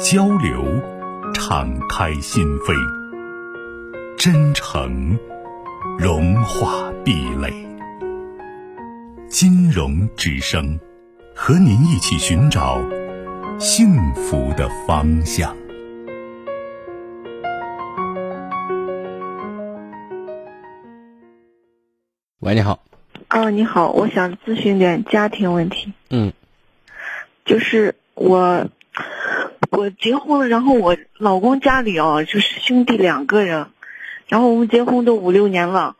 交流，敞开心扉；真诚，融化壁垒。金融之声，和您一起寻找幸福的方向。喂，你好。哦，你好，我想咨询点家庭问题。嗯。就是我。我结婚了，然后我老公家里哦，就是兄弟两个人，然后我们结婚都五六年了，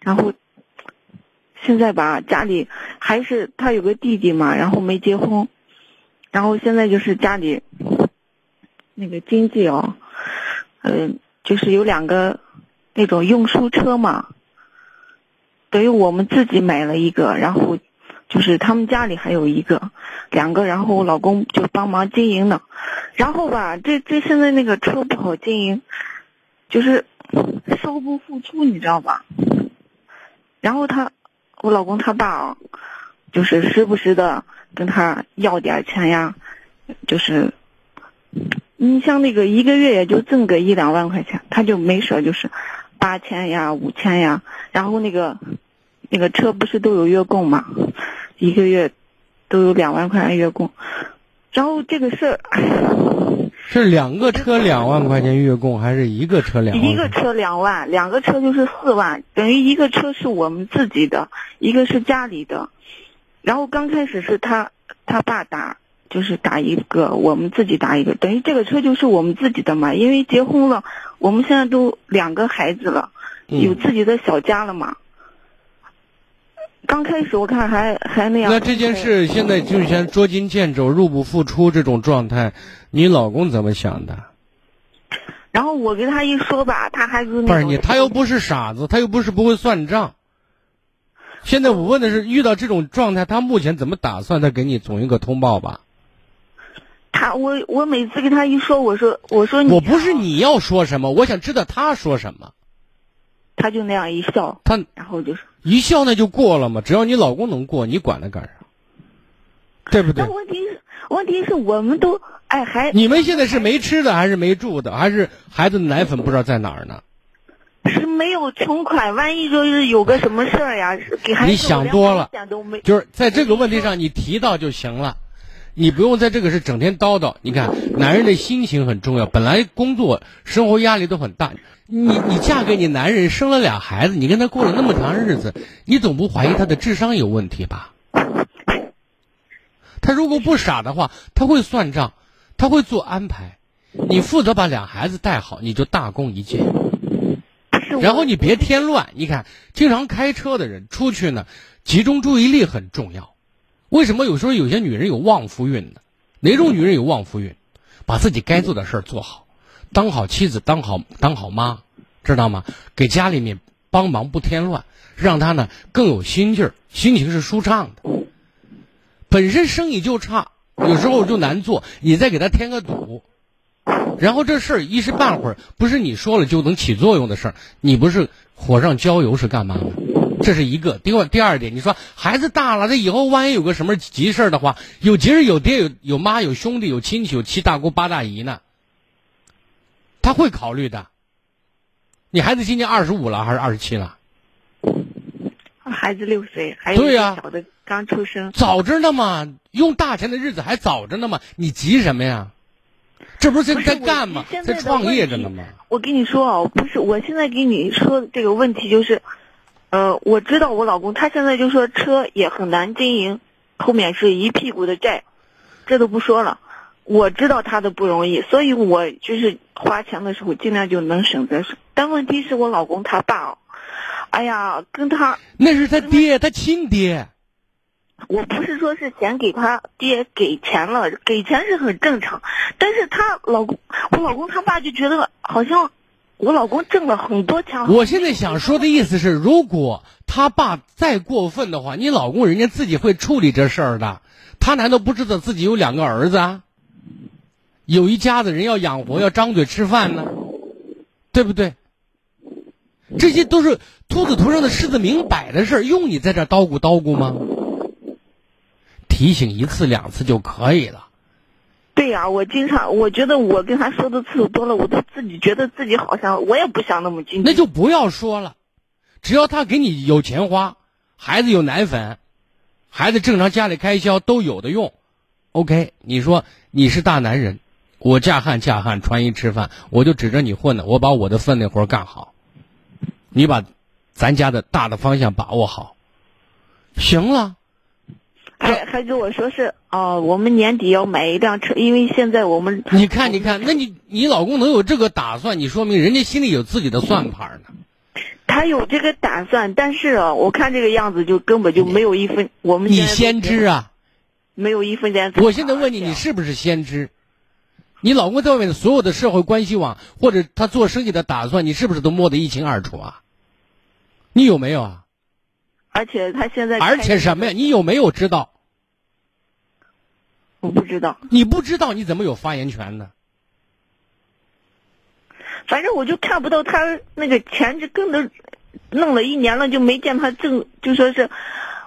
然后现在吧，家里还是他有个弟弟嘛，然后没结婚，然后现在就是家里那个经济哦，嗯，就是有两个那种运输车嘛，等于我们自己买了一个，然后。就是他们家里还有一个，两个，然后我老公就帮忙经营呢。然后吧，这这现在那个车不好经营，就是收不付出，你知道吧？然后他，我老公他爸啊，就是时不时的跟他要点钱呀，就是，你像那个一个月也就挣个一两万块钱，他就没说就是八千呀、五千呀。然后那个那个车不是都有月供嘛？一个月都有两万块钱月供，然后这个事儿 是两个车两万块钱月供，还是一个车两万？一个车两万，两个车就是四万，等于一个车是我们自己的，一个是家里的。然后刚开始是他他爸打，就是打一个，我们自己打一个，等于这个车就是我们自己的嘛。因为结婚了，我们现在都两个孩子了，有自己的小家了嘛。刚开始我看还还那样。那这件事现在就像捉襟见肘、入不敷出这种状态，你老公怎么想的？然后我跟他一说吧，他还是不是你，他又不是傻子，他又不是不会算账。现在我问的是，遇到这种状态，他目前怎么打算？再给你总一个通报吧。他我我每次跟他一说，我说我说你我不是你要说什么，我想知道他说什么。他就那样一笑，他然后就是一笑，那就过了嘛。只要你老公能过，你管他干啥？对不对？但问题是，问题是我们都哎还你们现在是没吃的还是没住的，还是孩子的奶粉不知道在哪儿呢？是没有存款，万一就是有个什么事儿呀，给孩子你想多了，就是在这个问题上你提到就行了，你不用在这个是整天叨叨。你看，男人的心情很重要，本来工作生活压力都很大。你你嫁给你男人，生了俩孩子，你跟他过了那么长日子，你总不怀疑他的智商有问题吧？他如果不傻的话，他会算账，他会做安排。你负责把俩孩子带好，你就大功一件。然后你别添乱。你看，经常开车的人出去呢，集中注意力很重要。为什么有时候有些女人有旺夫运呢？哪种女人有旺夫运？把自己该做的事儿做好。当好妻子，当好当好妈，知道吗？给家里面帮忙不添乱，让他呢更有心劲儿，心情是舒畅的。本身生意就差，有时候就难做，你再给他添个堵，然后这事儿一时半会儿不是你说了就能起作用的事儿，你不是火上浇油是干嘛呢？这是一个。第二第二点，你说孩子大了，他以后万一有个什么急事儿的话，有急事有爹有有妈有兄弟有亲戚有七大姑八大姨呢。他会考虑的。你孩子今年二十五了还是二十七了？孩子六岁，还有呀，小的刚出生。早着呢嘛，用大钱的日子还早着呢嘛，你急什么呀？这不是在在干吗？在创业着呢吗？我跟你说啊，不是，我现在给你说这个问题就是，呃，我知道我老公他现在就说车也很难经营，后面是一屁股的债，这都不说了。我知道他的不容易，所以我就是花钱的时候尽量就能省则省。但问题是我老公他爸哦，哎呀，跟他那是他爹，他亲爹，我不是说是嫌给他爹给钱了，给钱是很正常，但是他老公，我老公他爸就觉得好像我老公挣了很多钱。我现在想说的意思是，如果他爸再过分的话，你老公人家自己会处理这事儿的。他难道不知道自己有两个儿子啊？有一家子人要养活，要张嘴吃饭呢，对不对？这些都是兔子头上的狮子明摆的事儿，用你在这叨咕叨咕吗？提醒一次两次就可以了。对呀，我经常我觉得我跟他说的次数多了，我都自己觉得自己好像我也不想那么精。那就不要说了，只要他给你有钱花，孩子有奶粉，孩子正常家里开销都有的用，OK。你说你是大男人，我嫁汉嫁汉穿衣吃饭，我就指着你混的，我把我的分内活干好，你把咱家的大的方向把握好，行了。还还跟我说是哦，我们年底要买一辆车，因为现在我们你看你看，那你你老公能有这个打算，你说明人家心里有自己的算盘呢。他有这个打算，但是啊，我看这个样子就根本就没有一分。我们你先知啊，没有一分钱。我现在问你，你是不是先知？你老公在外面的所有的社会关系网，或者他做生意的打算，你是不是都摸得一清二楚啊？你有没有啊？而且他现在，而且什么呀？你有没有知道？我不知道。你不知道，你怎么有发言权呢？反正我就看不到他那个钱，就跟着弄了一年了，就没见他挣，就说是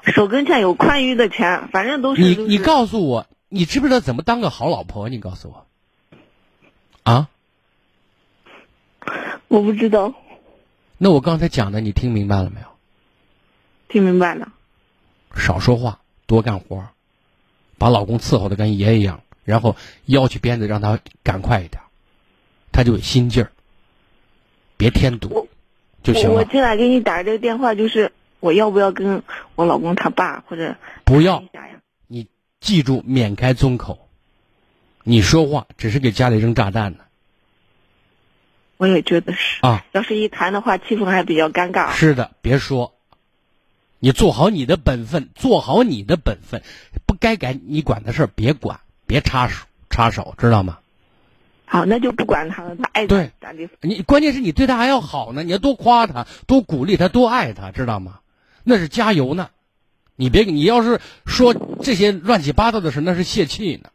手跟前有宽裕的钱，反正都是。你你告诉我，你知不知道怎么当个好老婆？你告诉我。啊？我不知道。那我刚才讲的，你听明白了没有？听明白了，少说话，多干活，把老公伺候的跟爷爷一样，然后腰起鞭子让他赶快一点，他就有心劲儿。别添堵，就行了。我进来给你打这个电话，就是我要不要跟我老公他爸或者不要？你记住，免开宗口，你说话只是给家里扔炸弹呢。我也觉得是啊，要是一谈的话，气氛还比较尴尬。是的，别说。你做好你的本分，做好你的本分，不该改你管的事儿别管，别插手插手，知道吗？好，那就不管他了，他爱对咋地。你关键是你对他还要好呢，你要多夸他，多鼓励他，多爱他，知道吗？那是加油呢。你别，你要是说这些乱七八糟的事，那是泄气呢。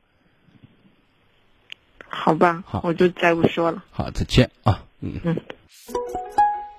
好吧，好，我就再不说了。好，再见啊，嗯嗯。